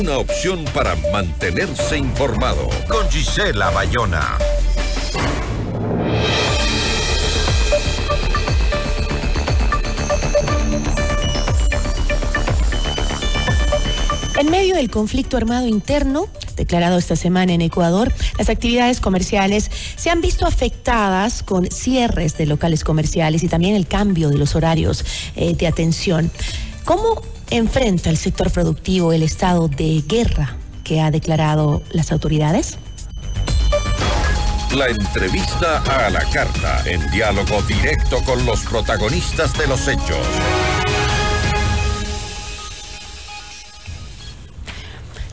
una opción para mantenerse informado. Con Gisela Bayona. En medio del conflicto armado interno, declarado esta semana en Ecuador, las actividades comerciales se han visto afectadas con cierres de locales comerciales y también el cambio de los horarios eh, de atención. ¿Cómo enfrenta el sector productivo el estado de guerra que ha declarado las autoridades? La entrevista a la carta, en diálogo directo con los protagonistas de los hechos.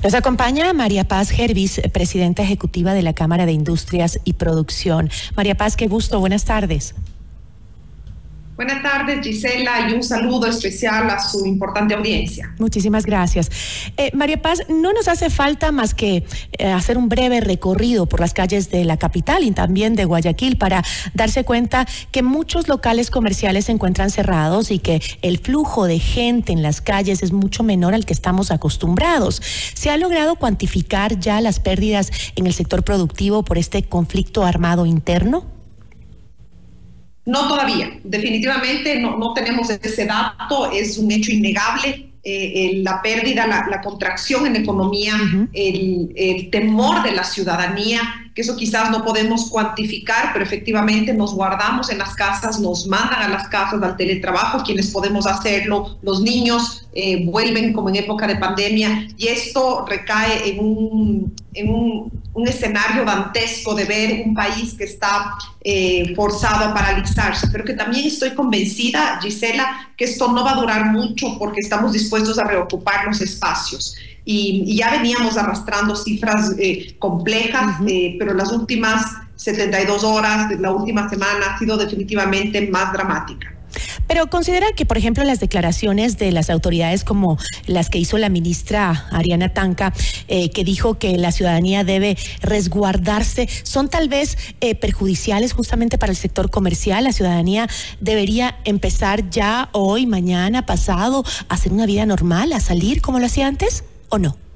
Nos acompaña María Paz Gervis, presidenta ejecutiva de la Cámara de Industrias y Producción. María Paz, qué gusto, buenas tardes. Buenas tardes, Gisela, y un saludo especial a su importante audiencia. Muchísimas gracias. Eh, María Paz, no nos hace falta más que eh, hacer un breve recorrido por las calles de la capital y también de Guayaquil para darse cuenta que muchos locales comerciales se encuentran cerrados y que el flujo de gente en las calles es mucho menor al que estamos acostumbrados. ¿Se ha logrado cuantificar ya las pérdidas en el sector productivo por este conflicto armado interno? No todavía, definitivamente no, no tenemos ese dato, es un hecho innegable. Eh, la pérdida, la, contracción en economía, el, el temor de la ciudadanía que eso quizás no podemos cuantificar, pero efectivamente nos guardamos en las casas, nos mandan a las casas al teletrabajo, quienes podemos hacerlo, los niños eh, vuelven como en época de pandemia y esto recae en un, en un, un escenario dantesco de ver un país que está eh, forzado a paralizarse, pero que también estoy convencida, Gisela, que esto no va a durar mucho porque estamos dispuestos a reocupar los espacios. Y, ya veníamos arrastrando cifras eh, complejas, eh, pero las últimas 72 horas, la última semana ha sido definitivamente más dramática. Pero considera que, por ejemplo, las declaraciones de las autoridades como las que hizo la ministra Ariana Tanca, eh, que dijo que la ciudadanía debe resguardarse, son tal vez perjudiciales justamente para el sector comercial. La ciudadanía debería empezar ya hoy, mañana, pasado, a hacer una vida normal, a salir como lo hacía antes o no?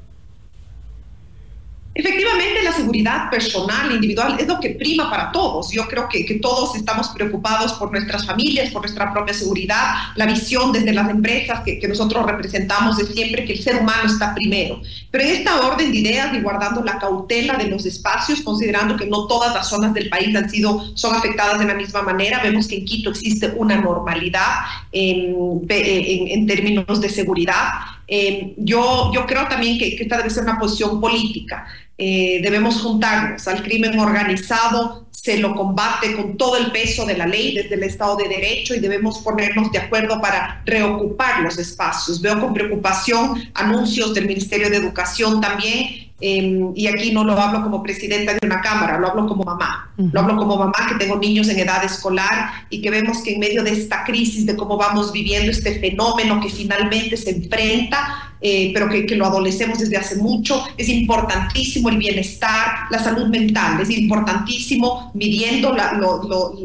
Efectivamente, la seguridad personal, individual, es lo que prima para todos. Yo creo que, que, todos estamos preocupados por nuestras familias, por nuestra propia seguridad. La visión desde las empresas que, que, nosotros representamos es siempre que el ser humano está primero. Pero en esta orden de ideas y guardando la cautela de los espacios, considerando que no todas las zonas del país han sido, son afectadas de la misma manera, vemos que en Quito existe una normalidad en, en, en términos de seguridad. Eh, yo, yo creo también que, esta debe ser una posición política. Eh, debemos juntarnos al crimen organizado, se lo combate con todo el peso de la ley desde el Estado de Derecho y debemos ponernos de acuerdo para reocupar los espacios. Veo con preocupación anuncios del Ministerio de Educación también Em, y aquí no lo hablo como presidenta de una cámara, lo hablo como mamá. Lo hablo como mamá que tengo niños en edad escolar y que vemos que en medio de esta crisis, de cómo vamos viviendo este fenómeno que finalmente se enfrenta, eh, pero que, que, lo adolecemos desde hace mucho. Es importantísimo el bienestar, la salud mental, es importantísimo midiendo la,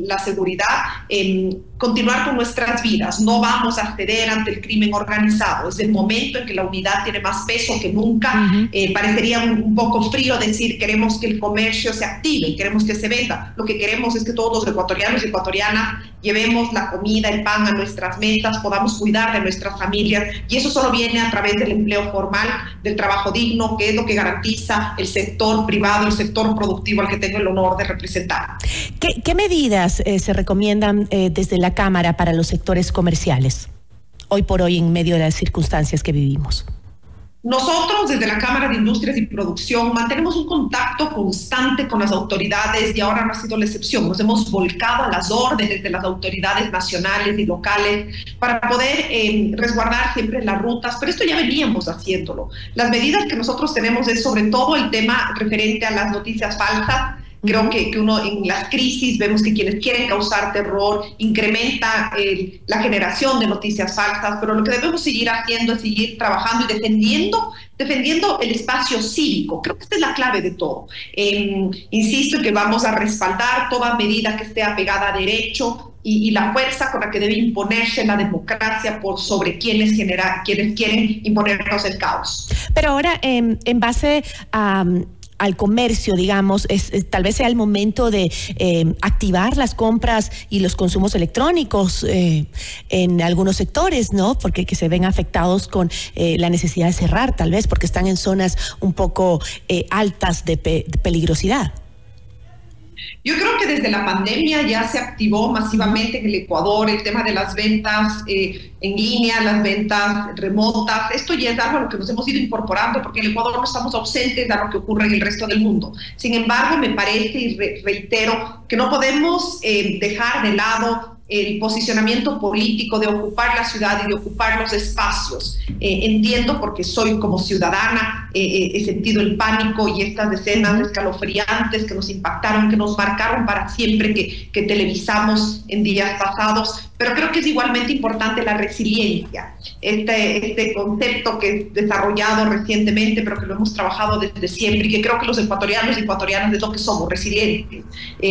la seguridad, en continuar con nuestras vidas. No vamos a ceder ante el crimen organizado. Es el momento en que la unidad tiene más peso que nunca. Eh, parecería un, un, poco frío decir queremos que el comercio se active, queremos que se venda. Lo que queremos es que todos los ecuatorianos y ecuatorianas llevemos la comida, el pan a nuestras metas, podamos cuidar de nuestras familias y eso solo viene a través del empleo formal, del trabajo digno, que es lo que garantiza el sector privado, el sector productivo al que tengo el honor de representar. ¿Qué, qué medidas eh, se recomiendan eh, desde la Cámara para los sectores comerciales, hoy por hoy en medio de las circunstancias que vivimos? Nosotros desde la Cámara de Industrias y Producción mantenemos un contacto constante con las autoridades y ahora no ha sido la excepción. Nos hemos volcado a las órdenes de las autoridades nacionales y locales para poder eh, resguardar siempre las rutas, pero esto ya veníamos haciéndolo. Las medidas que nosotros tenemos es sobre todo el tema referente a las noticias falsas Creo que, que, uno en las crisis vemos que quienes quieren causar terror incrementa el, la generación de noticias falsas, pero lo que debemos seguir haciendo es seguir trabajando y defendiendo, defendiendo el espacio cívico. Creo que esta es la clave de todo. Eh, insisto que vamos a respaldar toda medida que esté apegada a derecho, y, la fuerza con la que debe imponerse la democracia por sobre quienes, genera, quienes quieren imponernos el caos. Pero ahora, en base a al comercio, digamos, es, tal vez sea el momento de eh, activar las compras y los consumos electrónicos eh, en algunos sectores, ¿no? Porque que se ven afectados con eh, la necesidad de cerrar, tal vez, porque están en zonas un poco altas de peligrosidad. Yo creo que desde la pandemia ya se activó masivamente en el Ecuador el tema de las ventas eh, en línea, las ventas remotas. Esto ya es algo a lo que nos hemos ido incorporando porque en Ecuador no estamos ausentes de lo que ocurre en el resto del mundo. Sin embargo, me parece y reitero que no podemos eh, dejar de lado el posicionamiento político de ocupar la ciudad y de ocupar los espacios. Eh, entiendo porque soy como ciudadana, eh, eh, he sentido el pánico y estas escenas escalofriantes que nos impactaron, que nos marcaron para siempre, que, que televisamos en días pasados, pero creo que es igualmente importante la resiliencia, este, este concepto que es desarrollado recientemente, pero que lo hemos trabajado desde siempre y que creo que los ecuatorianos y ecuatorianas es lo que somos, resilientes.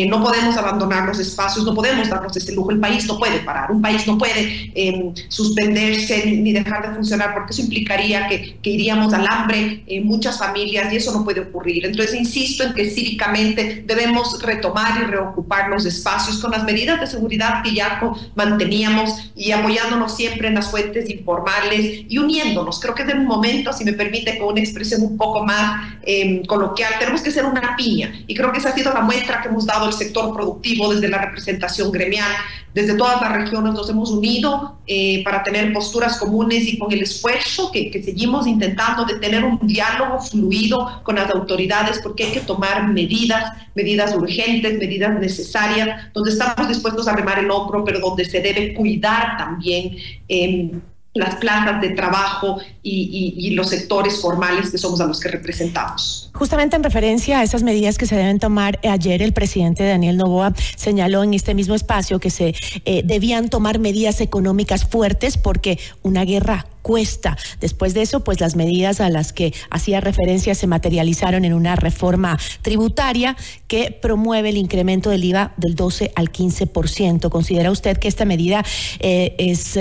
no podemos abandonar los espacios, no podemos darnos ese lujo. El país no puede parar, un país no puede em, suspenderse ni, dejar de funcionar porque eso implicaría que, que iríamos al hambre en muchas familias y eso no puede ocurrir. Entonces, insisto en que cívicamente debemos retomar y reocupar los espacios con las medidas de seguridad que ya manteníamos y apoyándonos siempre en las fuentes informales y uniéndonos. Creo que es un momento, si me permite, con una expresión un poco más em, coloquial, tenemos que ser una piña y creo que esa ha sido la muestra que hemos dado el sector productivo desde la representación gremial, desde todas las regiones nos hemos unido eh, para tener posturas comunes y con el esfuerzo que, que, seguimos intentando de tener un diálogo fluido con las autoridades, porque hay que tomar medidas, medidas urgentes, medidas necesarias, donde estamos dispuestos a remar el hombro, pero donde se debe cuidar también. Eh, las plazas de trabajo y, los sectores formales que somos a los que representamos. Justamente en referencia a esas medidas que se deben tomar, eh, ayer el presidente Daniel Novoa señaló en este mismo espacio que se eh, debían tomar medidas económicas fuertes porque una guerra cuesta. Después de eso, pues las medidas a las que hacía referencia se materializaron en una reforma tributaria que promueve el incremento del IVA del 12 al 15%. ¿Considera usted que esta medida eh, es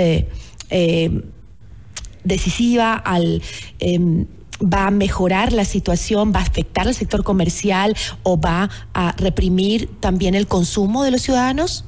decisiva al... Em, va a mejorar la situación, va a afectar al sector comercial o va a reprimir también el consumo de los ciudadanos?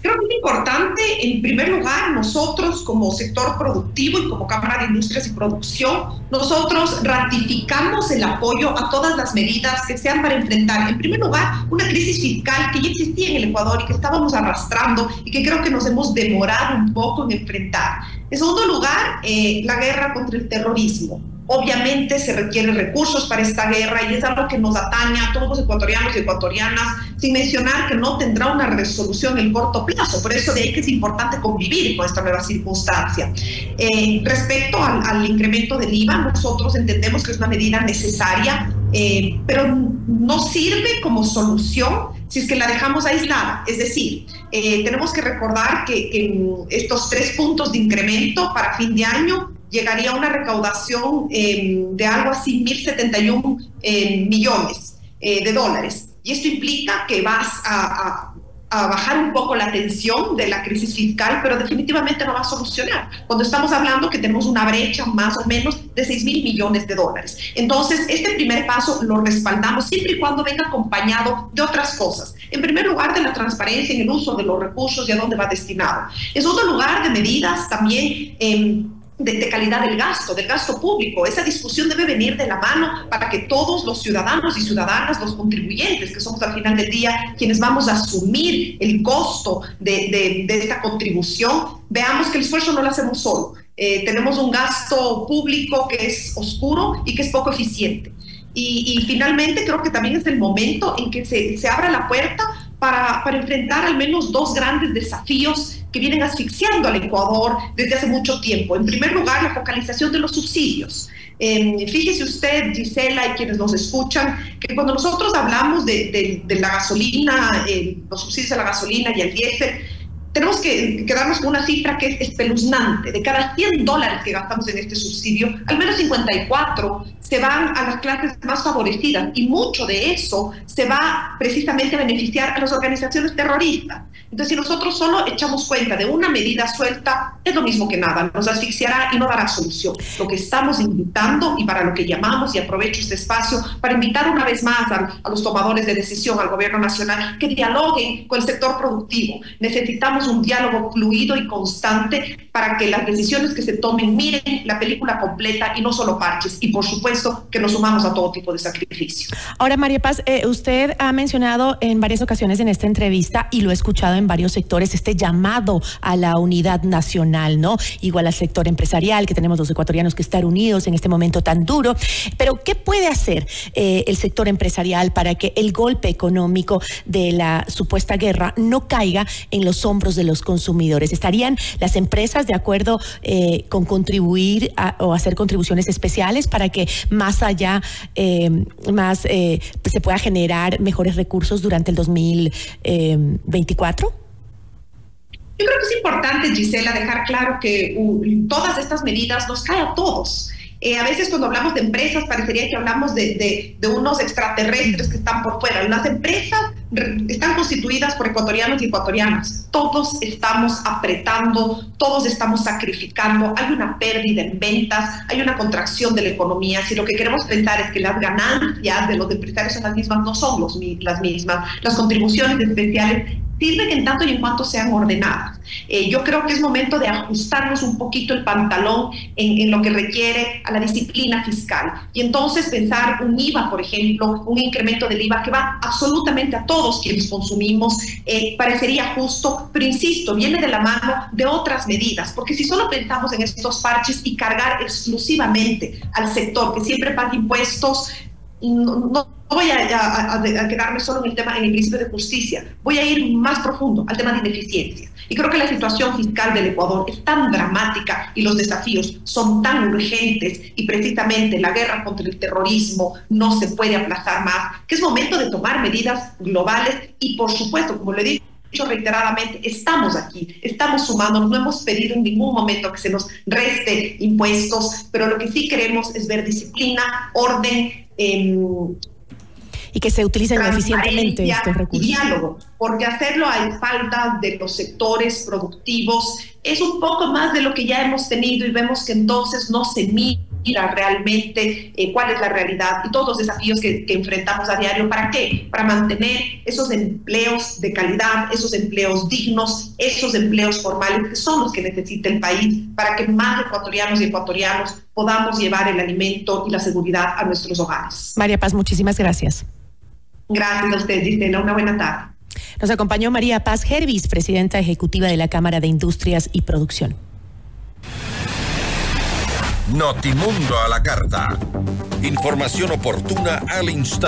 Creo que es importante, en primer lugar, nosotros como sector productivo y como Cámara de Industrias y Producción, nosotros ratificamos el apoyo a todas las medidas que sean para enfrentar, en primer lugar, una crisis fiscal que ya existía en el Ecuador y que estábamos arrastrando y que creo que nos hemos demorado un poco en enfrentar. En segundo lugar, eh, la guerra contra el terrorismo Obviamente se requieren recursos para esta guerra y es algo que nos atañe a todos los ecuatorianos y ecuatorianas, sin mencionar que no tendrá una resolución en corto plazo. Por eso de ahí que es importante convivir con esta nueva circunstancia. Eh, respecto al, incremento del IVA, nosotros entendemos que es una medida necesaria, eh, pero no sirve como solución si es que la dejamos aislada. Es decir, eh, tenemos que recordar que, que estos tres puntos de incremento para fin de año llegaría a una recaudación em, de algo así, 1.071 em, millones eh, de dólares. Y esto implica que vas a, bajar un poco la tensión de la crisis fiscal, pero definitivamente no va a solucionar. Cuando estamos hablando que tenemos una brecha más o menos de 6 mil millones de dólares. Entonces, este primer paso lo respaldamos siempre y cuando venga acompañado de otras cosas. En primer lugar, de la transparencia en el uso de los recursos y a dónde va destinado. En segundo lugar, de medidas también... De, calidad del gasto, del gasto público. Esa discusión debe venir de la mano para que todos los ciudadanos y ciudadanas, los contribuyentes, que somos al final del día quienes vamos a asumir el costo de, esta contribución, veamos que el esfuerzo no lo hacemos solo. Eh, tenemos un gasto público que es oscuro y que es poco eficiente. Y, finalmente creo que también es el momento en que se, se abra la puerta para, para enfrentar al menos dos grandes desafíos que vienen asfixiando al Ecuador desde hace mucho tiempo. En primer lugar, la focalización de los subsidios. Eh, fíjese usted, Gisela, y quienes nos escuchan, que cuando nosotros hablamos de, de, la gasolina, eh, los subsidios a la gasolina y al diésel, tenemos que quedarnos con una cifra que es espeluznante. De cada 100 dólares que gastamos en este subsidio, al menos 54 se van a las clases más favorecidas y mucho de eso se va precisamente a beneficiar a las organizaciones terroristas. Entonces, si nosotros solo echamos cuenta de una medida suelta, es lo mismo que nada, nos asfixiará y no dará solución. Lo que estamos invitando y para lo que llamamos, y aprovecho este espacio, para invitar una vez más a, a los tomadores de decisión, al gobierno nacional, que dialoguen con el sector productivo. Necesitamos un diálogo fluido y constante para que las decisiones que se tomen miren la película completa y no solo parches. Y por supuesto que nos sumamos a todo tipo de sacrificio. Ahora, María Paz, eh, usted ha mencionado en varias ocasiones en esta entrevista y lo he escuchado en varios sectores este llamado a la unidad nacional, ¿no? Igual al sector empresarial, que tenemos los ecuatorianos que estar unidos en este momento tan duro. Pero, ¿qué puede hacer eh, el sector empresarial para que el golpe económico de la supuesta guerra no caiga en los hombros de los consumidores? ¿Estarían las empresas de acuerdo eh, con contribuir o hacer contribuciones especiales para que más allá, eh, más se pueda generar mejores recursos durante el 2024? Yo creo que es importante, Gisela, dejar claro que todas estas medidas nos caen a todos. Eh, a veces cuando hablamos de empresas parecería que hablamos de, de, unos extraterrestres que están por fuera. Las empresas están constituidas por ecuatorianos y ecuatorianas. Todos estamos apretando, todos estamos sacrificando. Hay una pérdida en ventas, hay una contracción de la economía. Si lo que queremos pensar es que las ganancias de los empresarios son las mismas, no son las mismas. Las contribuciones especiales sirven en tanto y en cuanto sean ordenadas. Eh, yo creo que es momento de ajustarnos un poquito el pantalón en, en, lo que requiere a la disciplina fiscal. Y entonces pensar un IVA, por ejemplo, un incremento del IVA que va absolutamente a todos quienes consumimos, eh, parecería justo, pero insisto, viene de la mano de otras medidas, porque si solo pensamos en estos parches y cargar exclusivamente al sector que siempre paga impuestos, no, voy a, quedarme solo en el tema, en el principio de justicia, voy a ir más profundo al tema de ineficiencia. Y creo que la situación fiscal del Ecuador es tan dramática y los desafíos son tan urgentes y precisamente la guerra contra el terrorismo no se puede aplazar más, que es momento de tomar medidas globales y por supuesto, como le he dicho reiteradamente, estamos aquí, estamos sumando, no hemos pedido en ningún momento que se nos reste impuestos, pero lo que sí queremos es ver disciplina, orden, y que se utilicen eficientemente estos recursos. diálogo, porque hacerlo a falta de los sectores productivos es un poco más de lo que ya hemos tenido y vemos que entonces no se mira realmente eh, cuál es la realidad y todos los desafíos que, que, enfrentamos a diario. ¿Para qué? Para mantener esos empleos de calidad, esos empleos dignos, esos empleos formales que son los que necesita el país para que más ecuatorianos y ecuatorianos podamos llevar el alimento y la seguridad a nuestros hogares. María Paz, muchísimas gracias. Gracias a usted, Gisela. Una buena tarde. Nos acompañó María Paz Hervis, presidenta ejecutiva de la Cámara de Industrias y Producción. Notimundo a la carta. Información oportuna al instante.